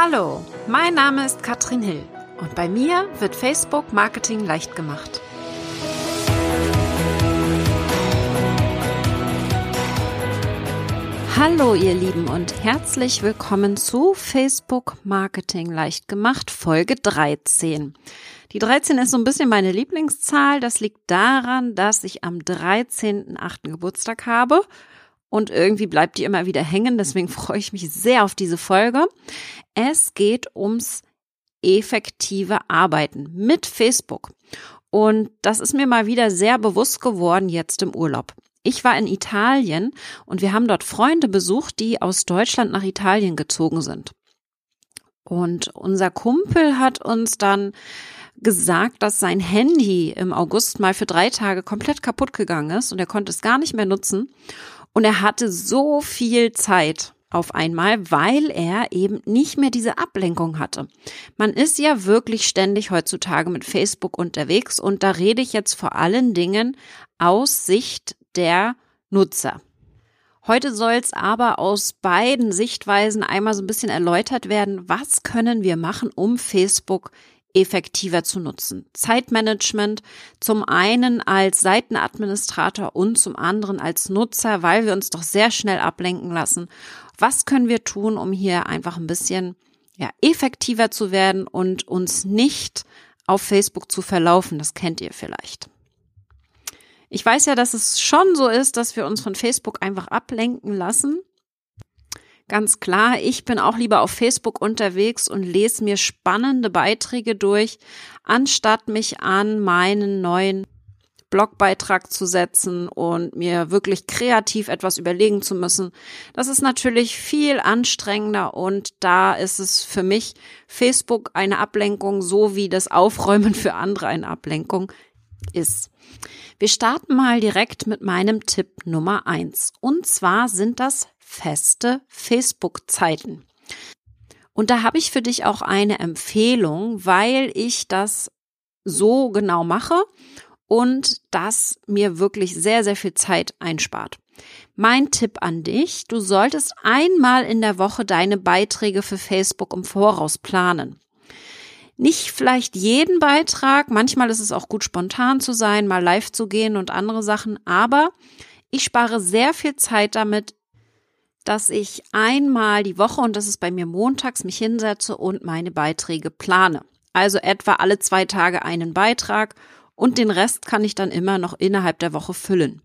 Hallo, mein Name ist Katrin Hill und bei mir wird Facebook Marketing leicht gemacht. Hallo ihr Lieben und herzlich willkommen zu Facebook Marketing leicht gemacht Folge 13. Die 13 ist so ein bisschen meine Lieblingszahl. Das liegt daran, dass ich am 13.8. Geburtstag habe und irgendwie bleibt die immer wieder hängen. Deswegen freue ich mich sehr auf diese Folge. Es geht ums effektive Arbeiten mit Facebook. Und das ist mir mal wieder sehr bewusst geworden jetzt im Urlaub. Ich war in Italien und wir haben dort Freunde besucht, die aus Deutschland nach Italien gezogen sind. Und unser Kumpel hat uns dann gesagt, dass sein Handy im August mal für drei Tage komplett kaputt gegangen ist und er konnte es gar nicht mehr nutzen. Und er hatte so viel Zeit auf einmal, weil er eben nicht mehr diese Ablenkung hatte. Man ist ja wirklich ständig heutzutage mit Facebook unterwegs und da rede ich jetzt vor allen Dingen aus Sicht der Nutzer. Heute soll es aber aus beiden Sichtweisen einmal so ein bisschen erläutert werden, was können wir machen, um Facebook effektiver zu nutzen. Zeitmanagement zum einen als Seitenadministrator und zum anderen als Nutzer, weil wir uns doch sehr schnell ablenken lassen. Was können wir tun, um hier einfach ein bisschen ja, effektiver zu werden und uns nicht auf Facebook zu verlaufen? Das kennt ihr vielleicht. Ich weiß ja, dass es schon so ist, dass wir uns von Facebook einfach ablenken lassen. Ganz klar, ich bin auch lieber auf Facebook unterwegs und lese mir spannende Beiträge durch, anstatt mich an meinen neuen Blogbeitrag zu setzen und mir wirklich kreativ etwas überlegen zu müssen. Das ist natürlich viel anstrengender und da ist es für mich Facebook eine Ablenkung, so wie das Aufräumen für andere eine Ablenkung ist. Wir starten mal direkt mit meinem Tipp Nummer eins. Und zwar sind das feste Facebook-Zeiten. Und da habe ich für dich auch eine Empfehlung, weil ich das so genau mache und das mir wirklich sehr, sehr viel Zeit einspart. Mein Tipp an dich, du solltest einmal in der Woche deine Beiträge für Facebook im Voraus planen. Nicht vielleicht jeden Beitrag, manchmal ist es auch gut spontan zu sein, mal live zu gehen und andere Sachen, aber ich spare sehr viel Zeit damit, dass ich einmal die Woche, und das ist bei mir montags, mich hinsetze und meine Beiträge plane. Also etwa alle zwei Tage einen Beitrag und den Rest kann ich dann immer noch innerhalb der Woche füllen.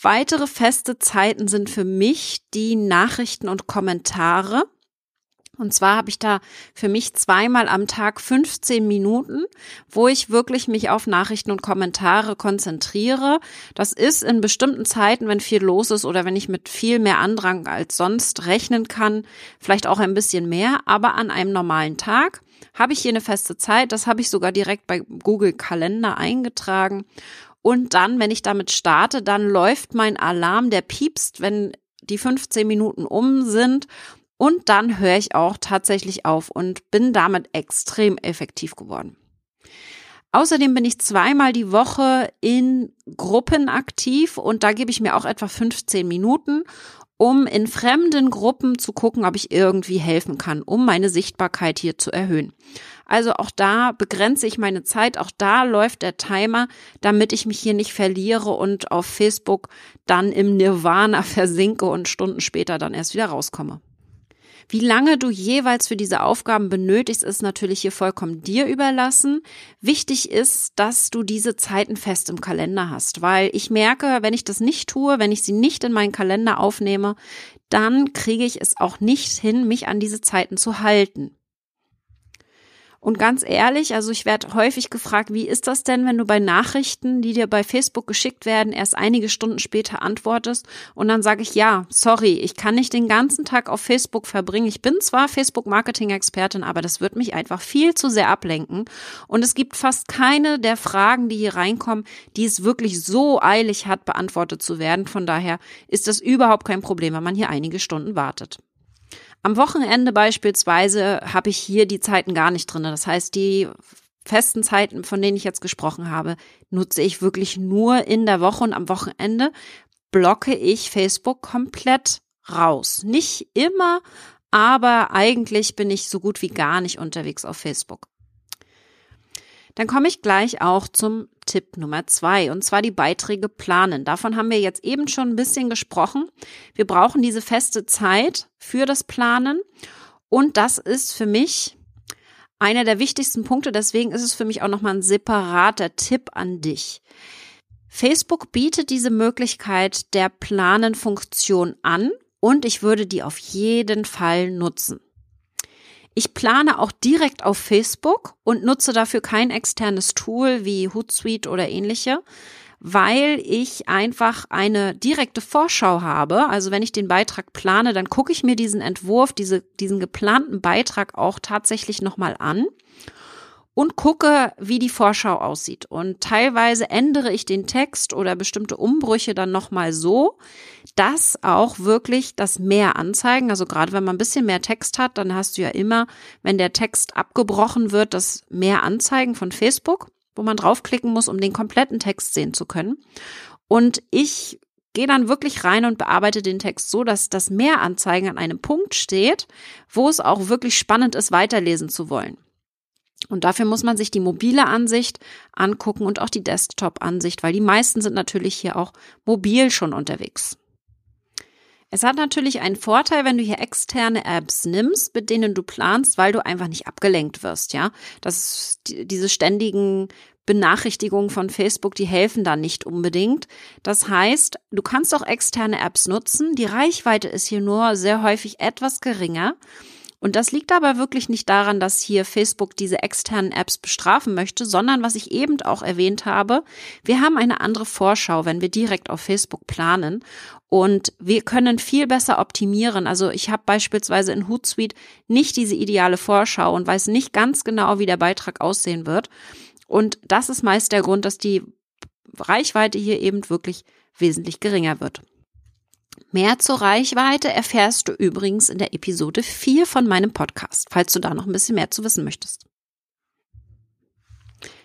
Weitere feste Zeiten sind für mich die Nachrichten und Kommentare. Und zwar habe ich da für mich zweimal am Tag 15 Minuten, wo ich wirklich mich auf Nachrichten und Kommentare konzentriere. Das ist in bestimmten Zeiten, wenn viel los ist oder wenn ich mit viel mehr Andrang als sonst rechnen kann, vielleicht auch ein bisschen mehr, aber an einem normalen Tag habe ich hier eine feste Zeit. Das habe ich sogar direkt bei Google Kalender eingetragen. Und dann, wenn ich damit starte, dann läuft mein Alarm, der piepst, wenn die 15 Minuten um sind und dann höre ich auch tatsächlich auf und bin damit extrem effektiv geworden. Außerdem bin ich zweimal die Woche in Gruppen aktiv und da gebe ich mir auch etwa 15 Minuten, um in fremden Gruppen zu gucken, ob ich irgendwie helfen kann, um meine Sichtbarkeit hier zu erhöhen. Also auch da begrenze ich meine Zeit, auch da läuft der Timer, damit ich mich hier nicht verliere und auf Facebook dann im Nirvana versinke und Stunden später dann erst wieder rauskomme. Wie lange du jeweils für diese Aufgaben benötigst, ist natürlich hier vollkommen dir überlassen. Wichtig ist, dass du diese Zeiten fest im Kalender hast, weil ich merke, wenn ich das nicht tue, wenn ich sie nicht in meinen Kalender aufnehme, dann kriege ich es auch nicht hin, mich an diese Zeiten zu halten. Und ganz ehrlich, also ich werde häufig gefragt, wie ist das denn, wenn du bei Nachrichten, die dir bei Facebook geschickt werden, erst einige Stunden später antwortest und dann sage ich, ja, sorry, ich kann nicht den ganzen Tag auf Facebook verbringen. Ich bin zwar Facebook-Marketing-Expertin, aber das wird mich einfach viel zu sehr ablenken. Und es gibt fast keine der Fragen, die hier reinkommen, die es wirklich so eilig hat, beantwortet zu werden. Von daher ist das überhaupt kein Problem, wenn man hier einige Stunden wartet. Am Wochenende beispielsweise habe ich hier die Zeiten gar nicht drin. Das heißt, die festen Zeiten, von denen ich jetzt gesprochen habe, nutze ich wirklich nur in der Woche und am Wochenende blocke ich Facebook komplett raus. Nicht immer, aber eigentlich bin ich so gut wie gar nicht unterwegs auf Facebook. Dann komme ich gleich auch zum Tipp Nummer zwei, und zwar die Beiträge planen. Davon haben wir jetzt eben schon ein bisschen gesprochen. Wir brauchen diese feste Zeit für das Planen. Und das ist für mich einer der wichtigsten Punkte. Deswegen ist es für mich auch nochmal ein separater Tipp an dich. Facebook bietet diese Möglichkeit der Planen-Funktion an und ich würde die auf jeden Fall nutzen. Ich plane auch direkt auf Facebook und nutze dafür kein externes Tool wie Hootsuite oder ähnliche, weil ich einfach eine direkte Vorschau habe. Also wenn ich den Beitrag plane, dann gucke ich mir diesen Entwurf, diese, diesen geplanten Beitrag auch tatsächlich nochmal an und gucke, wie die Vorschau aussieht. Und teilweise ändere ich den Text oder bestimmte Umbrüche dann nochmal so, dass auch wirklich das mehr anzeigen. Also gerade wenn man ein bisschen mehr Text hat, dann hast du ja immer, wenn der Text abgebrochen wird, das mehr anzeigen von Facebook, wo man draufklicken muss, um den kompletten Text sehen zu können. Und ich gehe dann wirklich rein und bearbeite den Text so, dass das Mehranzeigen an einem Punkt steht, wo es auch wirklich spannend ist, weiterlesen zu wollen. Und dafür muss man sich die mobile Ansicht angucken und auch die Desktop-Ansicht, weil die meisten sind natürlich hier auch mobil schon unterwegs. Es hat natürlich einen Vorteil, wenn du hier externe Apps nimmst, mit denen du planst, weil du einfach nicht abgelenkt wirst, ja. Das, diese ständigen Benachrichtigungen von Facebook, die helfen da nicht unbedingt. Das heißt, du kannst auch externe Apps nutzen. Die Reichweite ist hier nur sehr häufig etwas geringer. Und das liegt aber wirklich nicht daran, dass hier Facebook diese externen Apps bestrafen möchte, sondern was ich eben auch erwähnt habe, wir haben eine andere Vorschau, wenn wir direkt auf Facebook planen und wir können viel besser optimieren. Also ich habe beispielsweise in Hootsuite nicht diese ideale Vorschau und weiß nicht ganz genau, wie der Beitrag aussehen wird. Und das ist meist der Grund, dass die Reichweite hier eben wirklich wesentlich geringer wird. Mehr zur Reichweite erfährst du übrigens in der Episode 4 von meinem Podcast, falls du da noch ein bisschen mehr zu wissen möchtest.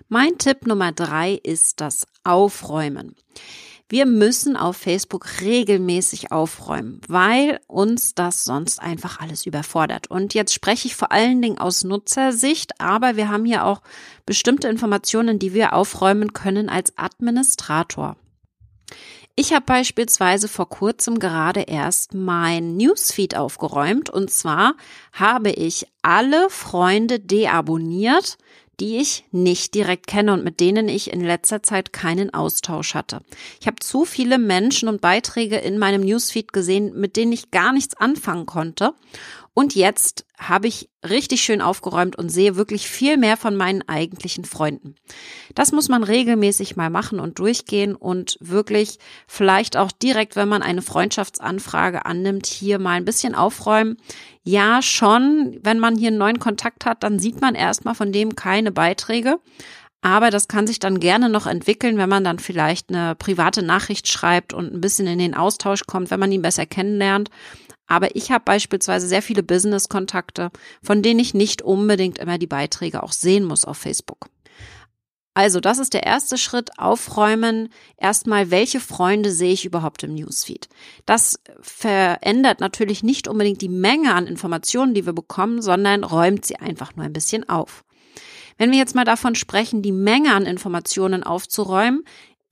Mein Tipp Nummer drei ist das Aufräumen. Wir müssen auf Facebook regelmäßig aufräumen, weil uns das sonst einfach alles überfordert. Und jetzt spreche ich vor allen Dingen aus Nutzersicht, aber wir haben hier auch bestimmte Informationen, die wir aufräumen können als Administrator. Ich habe beispielsweise vor kurzem gerade erst mein Newsfeed aufgeräumt und zwar habe ich alle Freunde deabonniert, die ich nicht direkt kenne und mit denen ich in letzter Zeit keinen Austausch hatte. Ich habe zu viele Menschen und Beiträge in meinem Newsfeed gesehen, mit denen ich gar nichts anfangen konnte und jetzt habe ich richtig schön aufgeräumt und sehe wirklich viel mehr von meinen eigentlichen Freunden. Das muss man regelmäßig mal machen und durchgehen und wirklich vielleicht auch direkt, wenn man eine Freundschaftsanfrage annimmt, hier mal ein bisschen aufräumen. Ja, schon, wenn man hier einen neuen Kontakt hat, dann sieht man erstmal von dem keine Beiträge. Aber das kann sich dann gerne noch entwickeln, wenn man dann vielleicht eine private Nachricht schreibt und ein bisschen in den Austausch kommt, wenn man ihn besser kennenlernt. Aber ich habe beispielsweise sehr viele Business-Kontakte, von denen ich nicht unbedingt immer die Beiträge auch sehen muss auf Facebook. Also, das ist der erste Schritt, aufräumen. Erstmal, welche Freunde sehe ich überhaupt im Newsfeed? Das verändert natürlich nicht unbedingt die Menge an Informationen, die wir bekommen, sondern räumt sie einfach nur ein bisschen auf. Wenn wir jetzt mal davon sprechen, die Menge an Informationen aufzuräumen,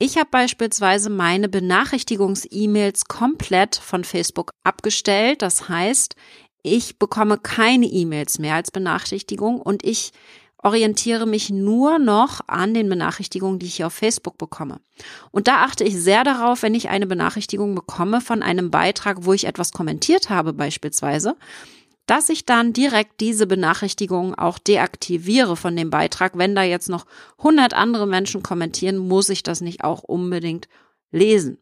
ich habe beispielsweise meine Benachrichtigungs-E-Mails komplett von Facebook abgestellt. Das heißt, ich bekomme keine E-Mails mehr als Benachrichtigung und ich orientiere mich nur noch an den Benachrichtigungen, die ich hier auf Facebook bekomme. Und da achte ich sehr darauf, wenn ich eine Benachrichtigung bekomme von einem Beitrag, wo ich etwas kommentiert habe beispielsweise, dass ich dann direkt diese Benachrichtigung auch deaktiviere von dem Beitrag. Wenn da jetzt noch 100 andere Menschen kommentieren, muss ich das nicht auch unbedingt lesen.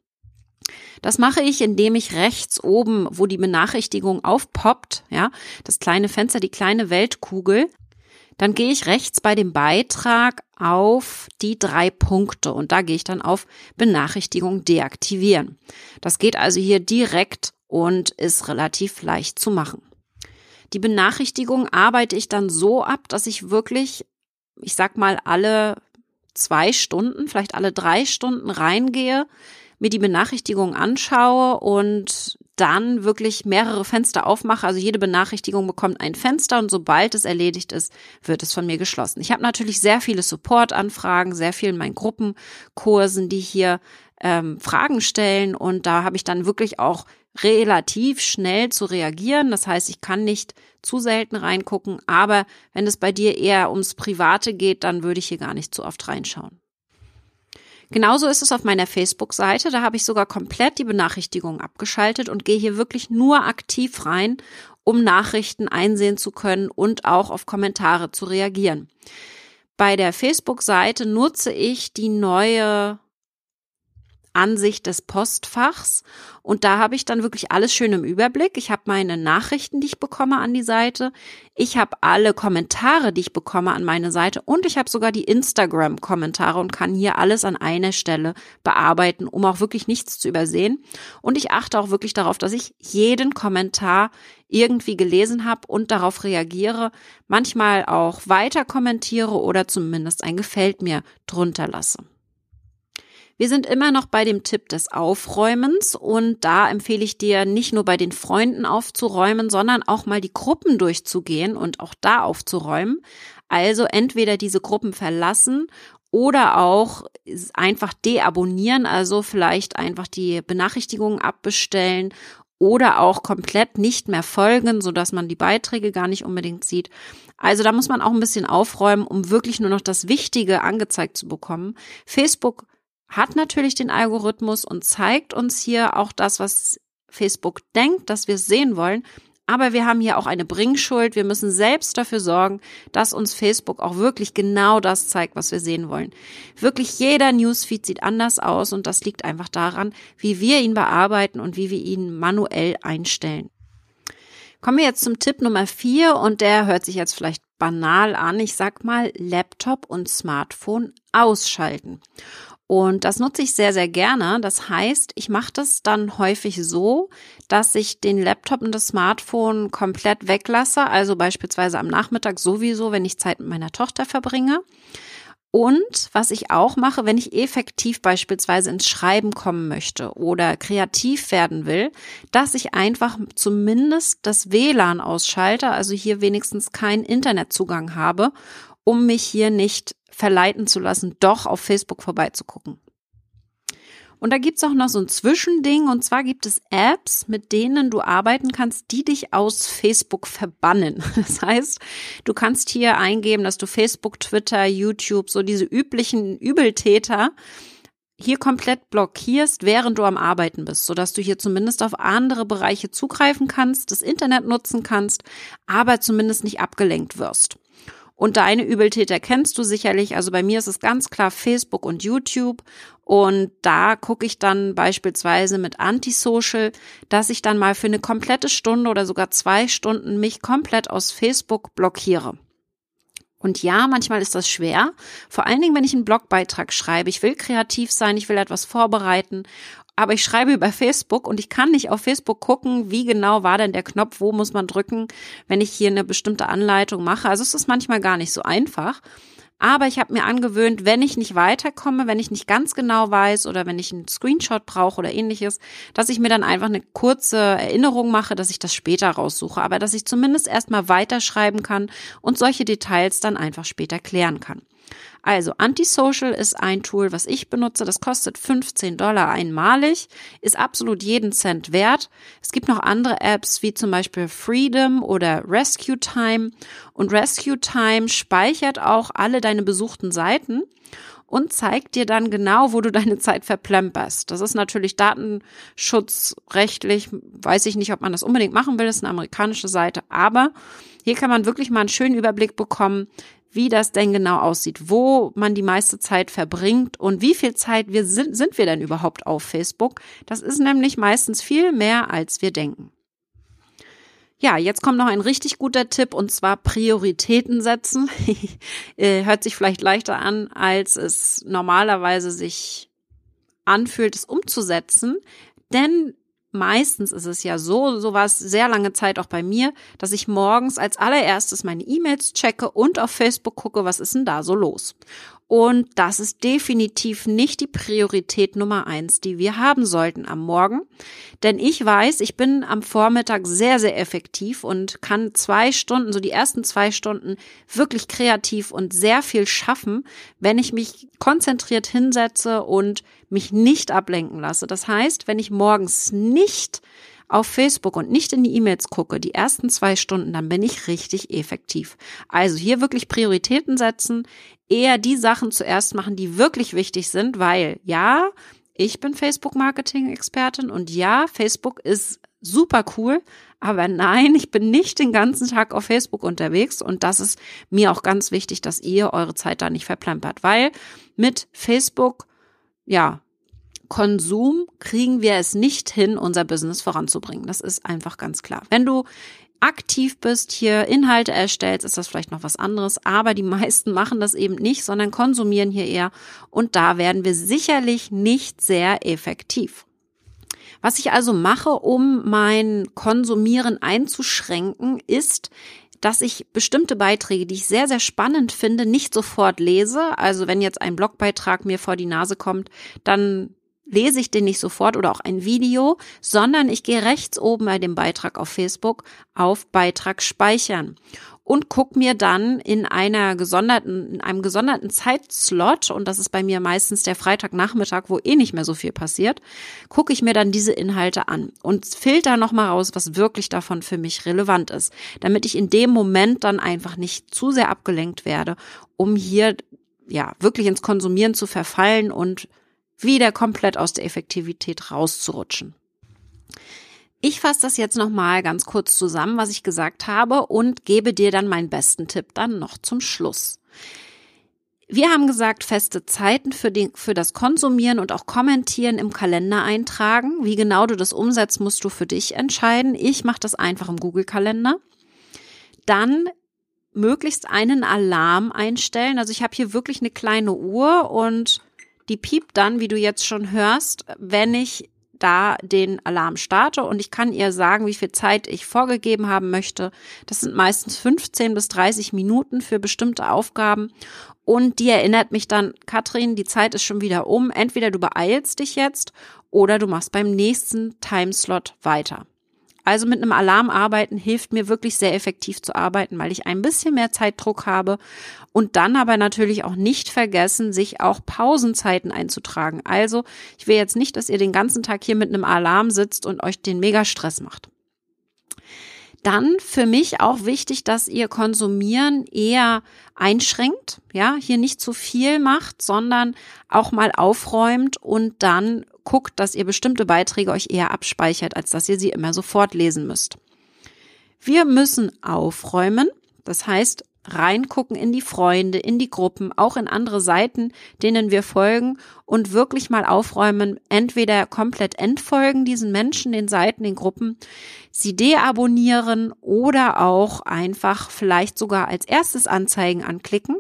Das mache ich, indem ich rechts oben, wo die Benachrichtigung aufpoppt, ja, das kleine Fenster, die kleine Weltkugel, dann gehe ich rechts bei dem Beitrag auf die drei Punkte und da gehe ich dann auf Benachrichtigung deaktivieren. Das geht also hier direkt und ist relativ leicht zu machen. Die Benachrichtigung arbeite ich dann so ab, dass ich wirklich, ich sag mal, alle zwei Stunden, vielleicht alle drei Stunden reingehe, mir die Benachrichtigung anschaue und dann wirklich mehrere Fenster aufmache. Also jede Benachrichtigung bekommt ein Fenster und sobald es erledigt ist, wird es von mir geschlossen. Ich habe natürlich sehr viele Support-Anfragen, sehr viel in meinen Gruppenkursen, die hier ähm, Fragen stellen und da habe ich dann wirklich auch relativ schnell zu reagieren. Das heißt, ich kann nicht zu selten reingucken, aber wenn es bei dir eher ums Private geht, dann würde ich hier gar nicht zu oft reinschauen. Genauso ist es auf meiner Facebook-Seite. Da habe ich sogar komplett die Benachrichtigungen abgeschaltet und gehe hier wirklich nur aktiv rein, um Nachrichten einsehen zu können und auch auf Kommentare zu reagieren. Bei der Facebook-Seite nutze ich die neue Ansicht des Postfachs. Und da habe ich dann wirklich alles schön im Überblick. Ich habe meine Nachrichten, die ich bekomme an die Seite. Ich habe alle Kommentare, die ich bekomme an meine Seite. Und ich habe sogar die Instagram-Kommentare und kann hier alles an einer Stelle bearbeiten, um auch wirklich nichts zu übersehen. Und ich achte auch wirklich darauf, dass ich jeden Kommentar irgendwie gelesen habe und darauf reagiere, manchmal auch weiter kommentiere oder zumindest ein Gefällt mir drunter lasse. Wir sind immer noch bei dem Tipp des Aufräumens und da empfehle ich dir nicht nur bei den Freunden aufzuräumen, sondern auch mal die Gruppen durchzugehen und auch da aufzuräumen. Also entweder diese Gruppen verlassen oder auch einfach deabonnieren, also vielleicht einfach die Benachrichtigungen abbestellen oder auch komplett nicht mehr folgen, so dass man die Beiträge gar nicht unbedingt sieht. Also da muss man auch ein bisschen aufräumen, um wirklich nur noch das Wichtige angezeigt zu bekommen. Facebook hat natürlich den Algorithmus und zeigt uns hier auch das, was Facebook denkt, dass wir sehen wollen. Aber wir haben hier auch eine Bringschuld. Wir müssen selbst dafür sorgen, dass uns Facebook auch wirklich genau das zeigt, was wir sehen wollen. Wirklich jeder Newsfeed sieht anders aus und das liegt einfach daran, wie wir ihn bearbeiten und wie wir ihn manuell einstellen. Kommen wir jetzt zum Tipp Nummer vier und der hört sich jetzt vielleicht banal an. Ich sag mal Laptop und Smartphone ausschalten. Und das nutze ich sehr, sehr gerne. Das heißt, ich mache das dann häufig so, dass ich den Laptop und das Smartphone komplett weglasse. Also beispielsweise am Nachmittag sowieso, wenn ich Zeit mit meiner Tochter verbringe. Und was ich auch mache, wenn ich effektiv beispielsweise ins Schreiben kommen möchte oder kreativ werden will, dass ich einfach zumindest das WLAN ausschalte, also hier wenigstens keinen Internetzugang habe, um mich hier nicht verleiten zu lassen, doch auf Facebook vorbeizugucken. Und da gibt's auch noch so ein Zwischending, und zwar gibt es Apps, mit denen du arbeiten kannst, die dich aus Facebook verbannen. Das heißt, du kannst hier eingeben, dass du Facebook, Twitter, YouTube, so diese üblichen Übeltäter hier komplett blockierst, während du am Arbeiten bist, sodass du hier zumindest auf andere Bereiche zugreifen kannst, das Internet nutzen kannst, aber zumindest nicht abgelenkt wirst. Und deine Übeltäter kennst du sicherlich. Also bei mir ist es ganz klar Facebook und YouTube. Und da gucke ich dann beispielsweise mit Antisocial, dass ich dann mal für eine komplette Stunde oder sogar zwei Stunden mich komplett aus Facebook blockiere. Und ja, manchmal ist das schwer. Vor allen Dingen, wenn ich einen Blogbeitrag schreibe. Ich will kreativ sein, ich will etwas vorbereiten aber ich schreibe über Facebook und ich kann nicht auf Facebook gucken, wie genau war denn der Knopf, wo muss man drücken, wenn ich hier eine bestimmte Anleitung mache. Also es ist manchmal gar nicht so einfach. Aber ich habe mir angewöhnt, wenn ich nicht weiterkomme, wenn ich nicht ganz genau weiß oder wenn ich einen Screenshot brauche oder ähnliches, dass ich mir dann einfach eine kurze Erinnerung mache, dass ich das später raussuche, aber dass ich zumindest erstmal weiterschreiben kann und solche Details dann einfach später klären kann. Also Antisocial ist ein Tool, was ich benutze. Das kostet 15 Dollar einmalig, ist absolut jeden Cent wert. Es gibt noch andere Apps wie zum Beispiel Freedom oder Rescue Time. Und Rescue Time speichert auch alle deine besuchten Seiten und zeigt dir dann genau, wo du deine Zeit verplemperst. Das ist natürlich datenschutzrechtlich, weiß ich nicht, ob man das unbedingt machen will, das ist eine amerikanische Seite, aber hier kann man wirklich mal einen schönen Überblick bekommen, wie das denn genau aussieht, wo man die meiste Zeit verbringt und wie viel Zeit wir sind, sind wir denn überhaupt auf Facebook. Das ist nämlich meistens viel mehr, als wir denken. Ja, jetzt kommt noch ein richtig guter Tipp und zwar Prioritäten setzen. Äh, hört sich vielleicht leichter an, als es normalerweise sich anfühlt, es umzusetzen. Denn meistens ist es ja so, so war es sehr lange Zeit auch bei mir, dass ich morgens als allererstes meine E-Mails checke und auf Facebook gucke, was ist denn da so los. Und das ist definitiv nicht die Priorität Nummer eins, die wir haben sollten am Morgen. Denn ich weiß, ich bin am Vormittag sehr, sehr effektiv und kann zwei Stunden, so die ersten zwei Stunden wirklich kreativ und sehr viel schaffen, wenn ich mich konzentriert hinsetze und mich nicht ablenken lasse. Das heißt, wenn ich morgens nicht auf Facebook und nicht in die E-Mails gucke, die ersten zwei Stunden, dann bin ich richtig effektiv. Also hier wirklich Prioritäten setzen, eher die Sachen zuerst machen, die wirklich wichtig sind, weil ja, ich bin Facebook-Marketing-Expertin und ja, Facebook ist super cool, aber nein, ich bin nicht den ganzen Tag auf Facebook unterwegs und das ist mir auch ganz wichtig, dass ihr eure Zeit da nicht verplempert, weil mit Facebook, ja, Konsum kriegen wir es nicht hin, unser Business voranzubringen. Das ist einfach ganz klar. Wenn du aktiv bist, hier Inhalte erstellst, ist das vielleicht noch was anderes, aber die meisten machen das eben nicht, sondern konsumieren hier eher und da werden wir sicherlich nicht sehr effektiv. Was ich also mache, um mein Konsumieren einzuschränken, ist, dass ich bestimmte Beiträge, die ich sehr, sehr spannend finde, nicht sofort lese. Also wenn jetzt ein Blogbeitrag mir vor die Nase kommt, dann lese ich den nicht sofort oder auch ein Video, sondern ich gehe rechts oben bei dem Beitrag auf Facebook auf Beitrag speichern und guck mir dann in einer gesonderten, in einem gesonderten Zeitslot, und das ist bei mir meistens der Freitagnachmittag, wo eh nicht mehr so viel passiert, gucke ich mir dann diese Inhalte an und filter nochmal raus, was wirklich davon für mich relevant ist, damit ich in dem Moment dann einfach nicht zu sehr abgelenkt werde, um hier ja wirklich ins Konsumieren zu verfallen und wieder komplett aus der Effektivität rauszurutschen. Ich fasse das jetzt nochmal ganz kurz zusammen, was ich gesagt habe und gebe dir dann meinen besten Tipp dann noch zum Schluss. Wir haben gesagt, feste Zeiten für, den, für das Konsumieren und auch Kommentieren im Kalender eintragen. Wie genau du das umsetzt, musst du für dich entscheiden. Ich mache das einfach im Google-Kalender. Dann möglichst einen Alarm einstellen. Also ich habe hier wirklich eine kleine Uhr und die piept dann, wie du jetzt schon hörst, wenn ich da den Alarm starte und ich kann ihr sagen, wie viel Zeit ich vorgegeben haben möchte. Das sind meistens 15 bis 30 Minuten für bestimmte Aufgaben und die erinnert mich dann, Katrin, die Zeit ist schon wieder um. Entweder du beeilst dich jetzt oder du machst beim nächsten Timeslot weiter. Also mit einem Alarm arbeiten hilft mir wirklich sehr effektiv zu arbeiten, weil ich ein bisschen mehr Zeitdruck habe und dann aber natürlich auch nicht vergessen, sich auch Pausenzeiten einzutragen. Also ich will jetzt nicht, dass ihr den ganzen Tag hier mit einem Alarm sitzt und euch den Mega-Stress macht. Dann für mich auch wichtig, dass ihr Konsumieren eher einschränkt, ja, hier nicht zu viel macht, sondern auch mal aufräumt und dann guckt, dass ihr bestimmte Beiträge euch eher abspeichert, als dass ihr sie immer sofort lesen müsst. Wir müssen aufräumen, das heißt reingucken in die Freunde, in die Gruppen, auch in andere Seiten, denen wir folgen und wirklich mal aufräumen, entweder komplett entfolgen diesen Menschen, den Seiten, den Gruppen, sie deabonnieren oder auch einfach vielleicht sogar als erstes Anzeigen anklicken,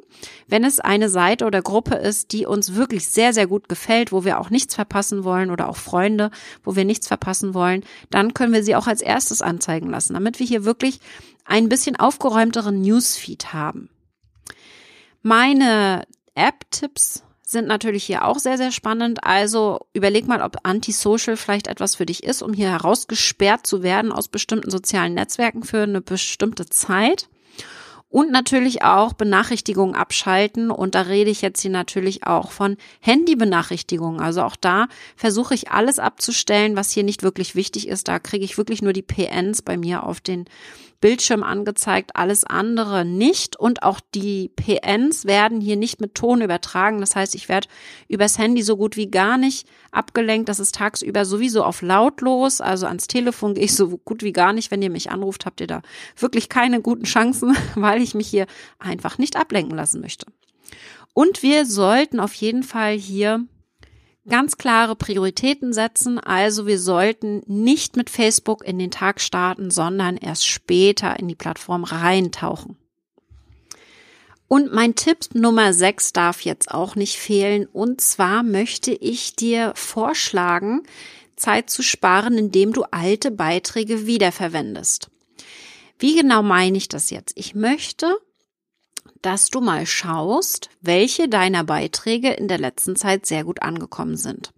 wenn es eine Seite oder Gruppe ist, die uns wirklich sehr, sehr gut gefällt, wo wir auch nichts verpassen wollen oder auch Freunde, wo wir nichts verpassen wollen, dann können wir sie auch als erstes anzeigen lassen, damit wir hier wirklich ein bisschen aufgeräumteren Newsfeed haben. Meine App-Tipps sind natürlich hier auch sehr, sehr spannend. Also überleg mal, ob Antisocial vielleicht etwas für dich ist, um hier herausgesperrt zu werden aus bestimmten sozialen Netzwerken für eine bestimmte Zeit. Und natürlich auch Benachrichtigungen abschalten. Und da rede ich jetzt hier natürlich auch von Handybenachrichtigungen. Also auch da versuche ich alles abzustellen, was hier nicht wirklich wichtig ist. Da kriege ich wirklich nur die PNs bei mir auf den Bildschirm angezeigt, alles andere nicht. Und auch die PNs werden hier nicht mit Ton übertragen. Das heißt, ich werde übers Handy so gut wie gar nicht abgelenkt. Das ist tagsüber sowieso auf lautlos. Also ans Telefon gehe ich so gut wie gar nicht. Wenn ihr mich anruft, habt ihr da wirklich keine guten Chancen, weil ich mich hier einfach nicht ablenken lassen möchte. Und wir sollten auf jeden Fall hier ganz klare Prioritäten setzen. Also wir sollten nicht mit Facebook in den Tag starten, sondern erst später in die Plattform reintauchen. Und mein Tipp Nummer 6 darf jetzt auch nicht fehlen. Und zwar möchte ich dir vorschlagen, Zeit zu sparen, indem du alte Beiträge wiederverwendest. Wie genau meine ich das jetzt? Ich möchte, dass du mal schaust, welche deiner Beiträge in der letzten Zeit sehr gut angekommen sind.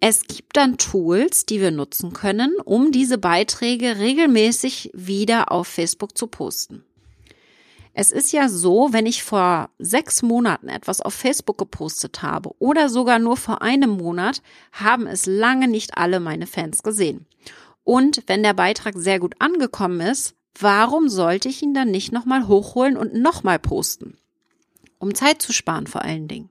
Es gibt dann Tools, die wir nutzen können, um diese Beiträge regelmäßig wieder auf Facebook zu posten. Es ist ja so, wenn ich vor sechs Monaten etwas auf Facebook gepostet habe oder sogar nur vor einem Monat, haben es lange nicht alle meine Fans gesehen. Und wenn der Beitrag sehr gut angekommen ist, warum sollte ich ihn dann nicht nochmal hochholen und nochmal posten? Um Zeit zu sparen vor allen Dingen.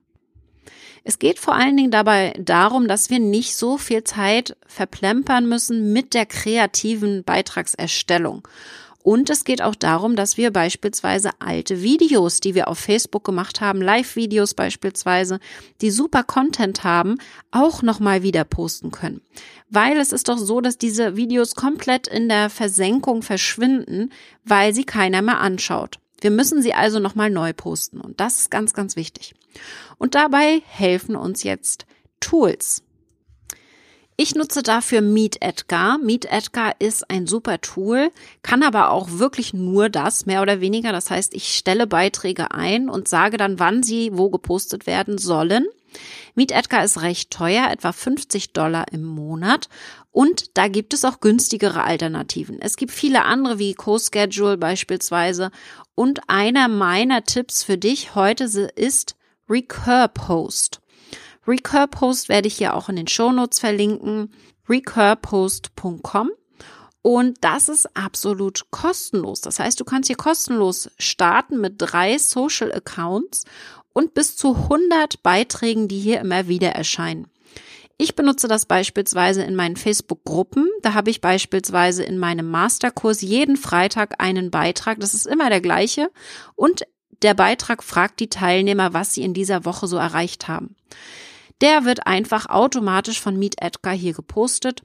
Es geht vor allen Dingen dabei darum, dass wir nicht so viel Zeit verplempern müssen mit der kreativen Beitragserstellung. Und es geht auch darum, dass wir beispielsweise alte Videos, die wir auf Facebook gemacht haben, Live-Videos beispielsweise, die super Content haben, auch nochmal wieder posten können. Weil es ist doch so, dass diese Videos komplett in der Versenkung verschwinden, weil sie keiner mehr anschaut. Wir müssen sie also nochmal neu posten. Und das ist ganz, ganz wichtig. Und dabei helfen uns jetzt Tools. Ich nutze dafür Meet Edgar. Meet Edgar ist ein super Tool, kann aber auch wirklich nur das, mehr oder weniger. Das heißt, ich stelle Beiträge ein und sage dann, wann sie wo gepostet werden sollen. Meet Edgar ist recht teuer, etwa 50 Dollar im Monat. Und da gibt es auch günstigere Alternativen. Es gibt viele andere wie CoSchedule beispielsweise. Und einer meiner Tipps für dich heute ist Recur Post. Recurpost werde ich hier auch in den Shownotes verlinken. recurpost.com. Und das ist absolut kostenlos. Das heißt, du kannst hier kostenlos starten mit drei Social Accounts und bis zu 100 Beiträgen, die hier immer wieder erscheinen. Ich benutze das beispielsweise in meinen Facebook-Gruppen. Da habe ich beispielsweise in meinem Masterkurs jeden Freitag einen Beitrag. Das ist immer der gleiche. Und der Beitrag fragt die Teilnehmer, was sie in dieser Woche so erreicht haben. Der wird einfach automatisch von Meet Edgar hier gepostet.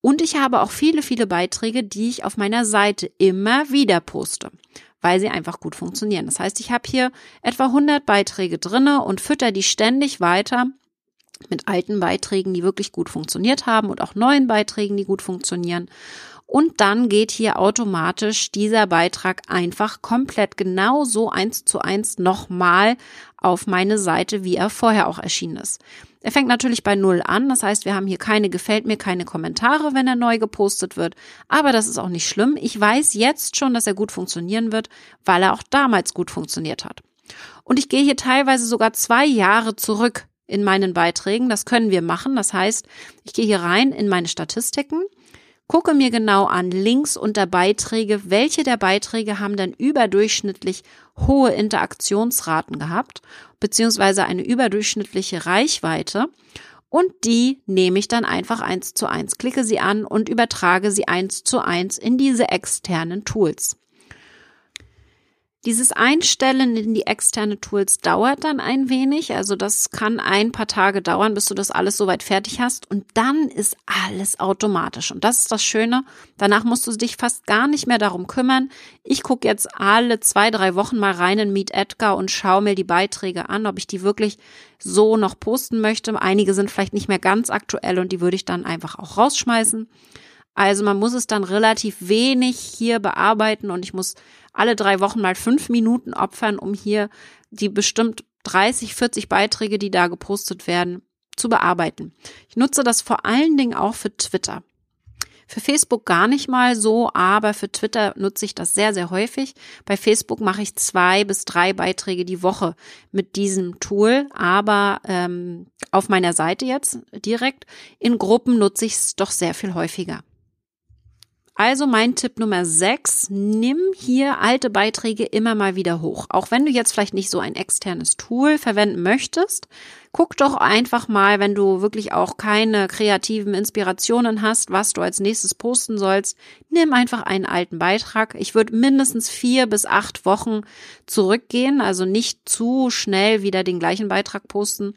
Und ich habe auch viele, viele Beiträge, die ich auf meiner Seite immer wieder poste, weil sie einfach gut funktionieren. Das heißt, ich habe hier etwa 100 Beiträge drinne und fütter die ständig weiter mit alten Beiträgen, die wirklich gut funktioniert haben und auch neuen Beiträgen, die gut funktionieren. Und dann geht hier automatisch dieser Beitrag einfach komplett genau so eins zu eins nochmal auf meine Seite, wie er vorher auch erschienen ist. Er fängt natürlich bei Null an. Das heißt, wir haben hier keine gefällt mir, keine Kommentare, wenn er neu gepostet wird. Aber das ist auch nicht schlimm. Ich weiß jetzt schon, dass er gut funktionieren wird, weil er auch damals gut funktioniert hat. Und ich gehe hier teilweise sogar zwei Jahre zurück in meinen Beiträgen. Das können wir machen. Das heißt, ich gehe hier rein in meine Statistiken gucke mir genau an links unter Beiträge, welche der Beiträge haben denn überdurchschnittlich hohe Interaktionsraten gehabt, beziehungsweise eine überdurchschnittliche Reichweite. Und die nehme ich dann einfach eins zu eins, klicke sie an und übertrage sie eins zu eins in diese externen Tools. Dieses Einstellen in die externe Tools dauert dann ein wenig. Also das kann ein paar Tage dauern, bis du das alles soweit fertig hast. Und dann ist alles automatisch. Und das ist das Schöne. Danach musst du dich fast gar nicht mehr darum kümmern. Ich gucke jetzt alle zwei, drei Wochen mal rein in Meet Edgar und schaue mir die Beiträge an, ob ich die wirklich so noch posten möchte. Einige sind vielleicht nicht mehr ganz aktuell und die würde ich dann einfach auch rausschmeißen. Also man muss es dann relativ wenig hier bearbeiten und ich muss alle drei Wochen mal fünf Minuten opfern, um hier die bestimmt 30, 40 Beiträge, die da gepostet werden, zu bearbeiten. Ich nutze das vor allen Dingen auch für Twitter. Für Facebook gar nicht mal so, aber für Twitter nutze ich das sehr, sehr häufig. Bei Facebook mache ich zwei bis drei Beiträge die Woche mit diesem Tool, aber ähm, auf meiner Seite jetzt direkt. In Gruppen nutze ich es doch sehr viel häufiger. Also mein Tipp Nummer 6, nimm hier alte Beiträge immer mal wieder hoch. Auch wenn du jetzt vielleicht nicht so ein externes Tool verwenden möchtest, guck doch einfach mal, wenn du wirklich auch keine kreativen Inspirationen hast, was du als nächstes posten sollst, nimm einfach einen alten Beitrag. Ich würde mindestens vier bis acht Wochen zurückgehen, also nicht zu schnell wieder den gleichen Beitrag posten.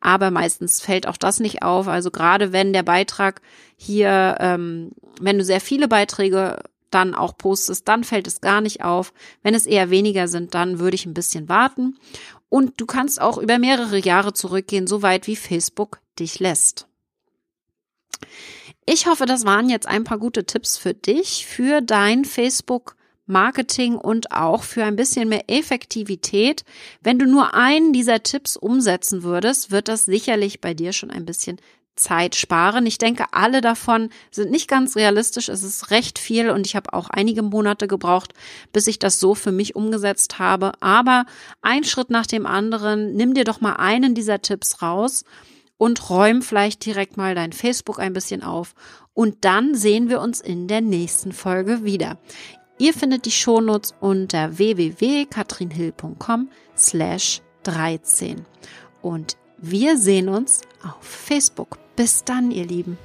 Aber meistens fällt auch das nicht auf. Also gerade wenn der Beitrag hier, ähm, wenn du sehr viele Beiträge dann auch postest, dann fällt es gar nicht auf. Wenn es eher weniger sind, dann würde ich ein bisschen warten. Und du kannst auch über mehrere Jahre zurückgehen, so weit wie Facebook dich lässt. Ich hoffe, das waren jetzt ein paar gute Tipps für dich, für dein Facebook Marketing und auch für ein bisschen mehr Effektivität. Wenn du nur einen dieser Tipps umsetzen würdest, wird das sicherlich bei dir schon ein bisschen Zeit sparen. Ich denke, alle davon sind nicht ganz realistisch. Es ist recht viel und ich habe auch einige Monate gebraucht, bis ich das so für mich umgesetzt habe. Aber ein Schritt nach dem anderen, nimm dir doch mal einen dieser Tipps raus und räum vielleicht direkt mal dein Facebook ein bisschen auf. Und dann sehen wir uns in der nächsten Folge wieder. Ihr findet die Shownotes unter www.katrinhill.com slash 13. Und wir sehen uns auf Facebook. Bis dann, ihr Lieben.